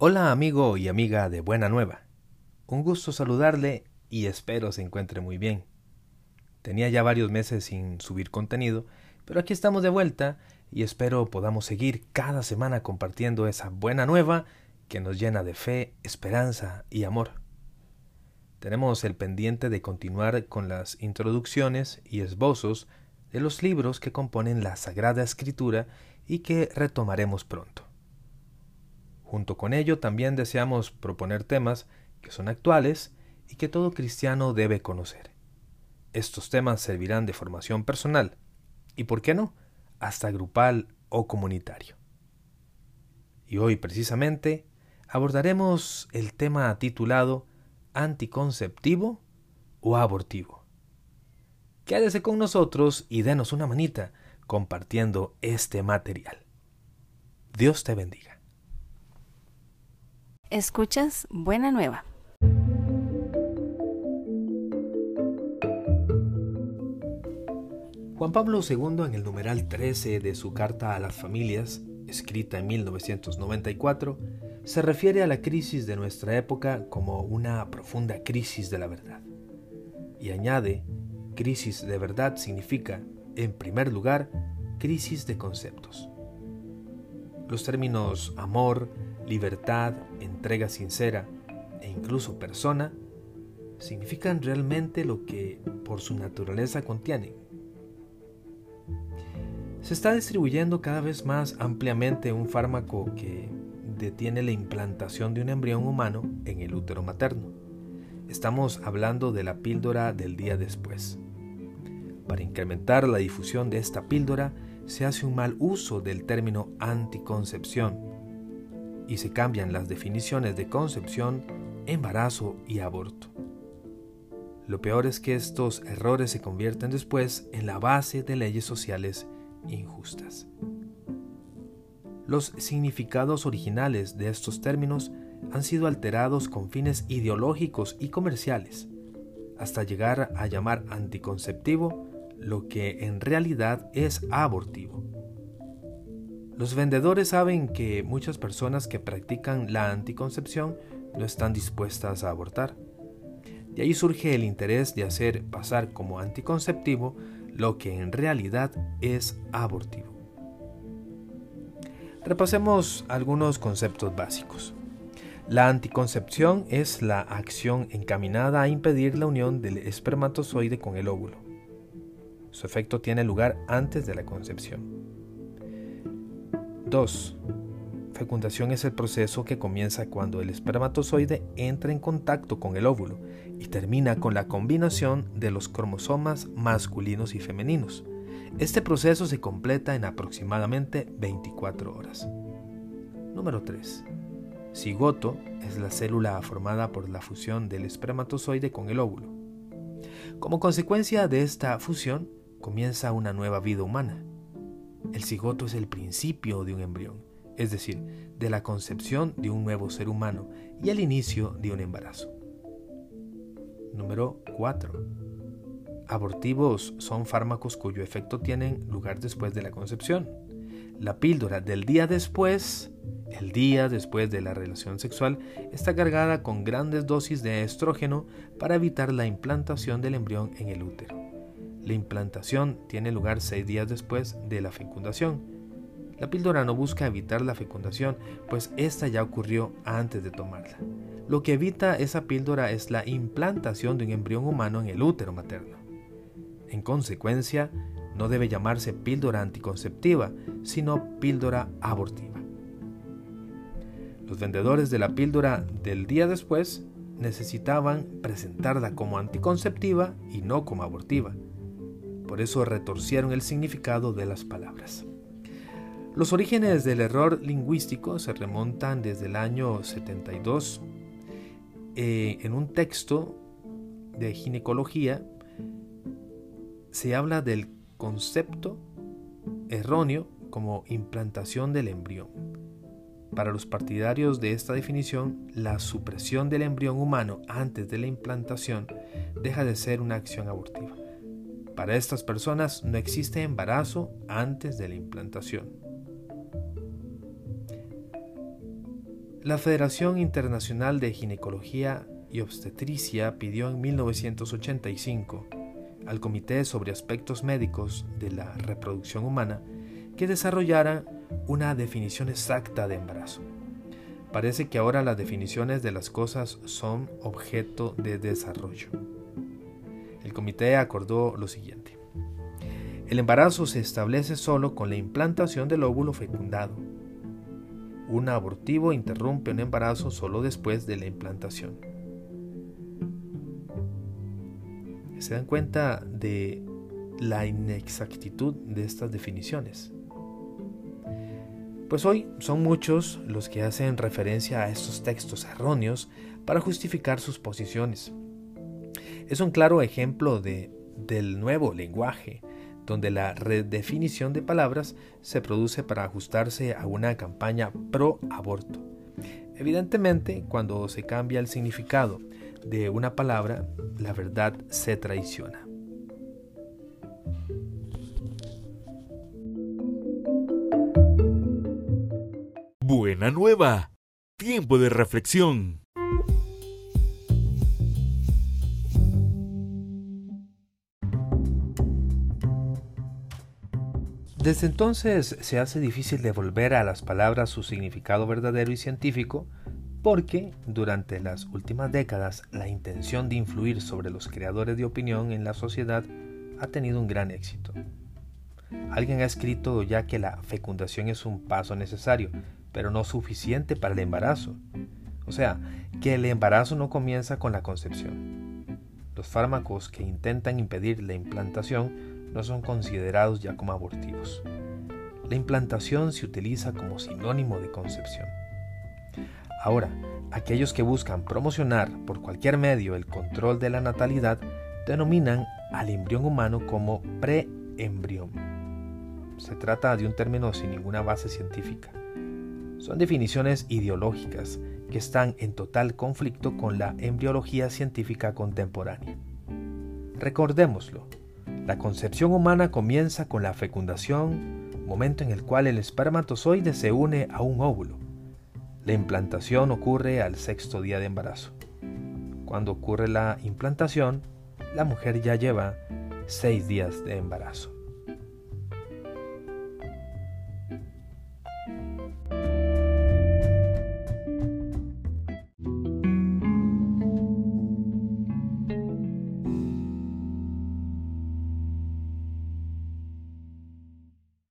Hola amigo y amiga de Buena Nueva. Un gusto saludarle y espero se encuentre muy bien. Tenía ya varios meses sin subir contenido, pero aquí estamos de vuelta y espero podamos seguir cada semana compartiendo esa buena nueva que nos llena de fe, esperanza y amor. Tenemos el pendiente de continuar con las introducciones y esbozos de los libros que componen la Sagrada Escritura y que retomaremos pronto. Junto con ello también deseamos proponer temas que son actuales y que todo cristiano debe conocer. Estos temas servirán de formación personal y, por qué no, hasta grupal o comunitario. Y hoy precisamente abordaremos el tema titulado anticonceptivo o abortivo. Quédese con nosotros y denos una manita compartiendo este material. Dios te bendiga. Escuchas Buena Nueva. Juan Pablo II en el numeral 13 de su Carta a las Familias, escrita en 1994, se refiere a la crisis de nuestra época como una profunda crisis de la verdad. Y añade, crisis de verdad significa, en primer lugar, crisis de conceptos. Los términos amor, libertad, entrega sincera e incluso persona, significan realmente lo que por su naturaleza contienen. Se está distribuyendo cada vez más ampliamente un fármaco que detiene la implantación de un embrión humano en el útero materno. Estamos hablando de la píldora del día después. Para incrementar la difusión de esta píldora, se hace un mal uso del término anticoncepción y se cambian las definiciones de concepción, embarazo y aborto. Lo peor es que estos errores se convierten después en la base de leyes sociales injustas. Los significados originales de estos términos han sido alterados con fines ideológicos y comerciales, hasta llegar a llamar anticonceptivo lo que en realidad es abortivo. Los vendedores saben que muchas personas que practican la anticoncepción no están dispuestas a abortar. De ahí surge el interés de hacer pasar como anticonceptivo lo que en realidad es abortivo. Repasemos algunos conceptos básicos. La anticoncepción es la acción encaminada a impedir la unión del espermatozoide con el óvulo. Su efecto tiene lugar antes de la concepción. 2. Fecundación es el proceso que comienza cuando el espermatozoide entra en contacto con el óvulo y termina con la combinación de los cromosomas masculinos y femeninos. Este proceso se completa en aproximadamente 24 horas. Número 3. Cigoto es la célula formada por la fusión del espermatozoide con el óvulo. Como consecuencia de esta fusión, comienza una nueva vida humana. El cigoto es el principio de un embrión, es decir, de la concepción de un nuevo ser humano y el inicio de un embarazo. Número 4. Abortivos son fármacos cuyo efecto tiene lugar después de la concepción. La píldora del día después, el día después de la relación sexual, está cargada con grandes dosis de estrógeno para evitar la implantación del embrión en el útero. La implantación tiene lugar seis días después de la fecundación. La píldora no busca evitar la fecundación, pues esta ya ocurrió antes de tomarla. Lo que evita esa píldora es la implantación de un embrión humano en el útero materno. En consecuencia, no debe llamarse píldora anticonceptiva, sino píldora abortiva. Los vendedores de la píldora del día después necesitaban presentarla como anticonceptiva y no como abortiva. Por eso retorcieron el significado de las palabras. Los orígenes del error lingüístico se remontan desde el año 72. Eh, en un texto de ginecología se habla del concepto erróneo como implantación del embrión. Para los partidarios de esta definición, la supresión del embrión humano antes de la implantación deja de ser una acción abortiva. Para estas personas no existe embarazo antes de la implantación. La Federación Internacional de Ginecología y Obstetricia pidió en 1985 al Comité sobre Aspectos Médicos de la Reproducción Humana que desarrollara una definición exacta de embarazo. Parece que ahora las definiciones de las cosas son objeto de desarrollo. El comité acordó lo siguiente. El embarazo se establece solo con la implantación del óvulo fecundado. Un abortivo interrumpe un embarazo solo después de la implantación. Se dan cuenta de la inexactitud de estas definiciones. Pues hoy son muchos los que hacen referencia a estos textos erróneos para justificar sus posiciones. Es un claro ejemplo de, del nuevo lenguaje, donde la redefinición de palabras se produce para ajustarse a una campaña pro aborto. Evidentemente, cuando se cambia el significado de una palabra, la verdad se traiciona. Buena nueva. Tiempo de reflexión. Desde entonces se hace difícil devolver a las palabras su significado verdadero y científico porque durante las últimas décadas la intención de influir sobre los creadores de opinión en la sociedad ha tenido un gran éxito. Alguien ha escrito ya que la fecundación es un paso necesario, pero no suficiente para el embarazo. O sea, que el embarazo no comienza con la concepción. Los fármacos que intentan impedir la implantación no son considerados ya como abortivos. La implantación se utiliza como sinónimo de concepción. Ahora, aquellos que buscan promocionar por cualquier medio el control de la natalidad denominan al embrión humano como preembrión. Se trata de un término sin ninguna base científica. Son definiciones ideológicas que están en total conflicto con la embriología científica contemporánea. Recordémoslo, la concepción humana comienza con la fecundación, momento en el cual el espermatozoide se une a un óvulo. La implantación ocurre al sexto día de embarazo. Cuando ocurre la implantación, la mujer ya lleva seis días de embarazo.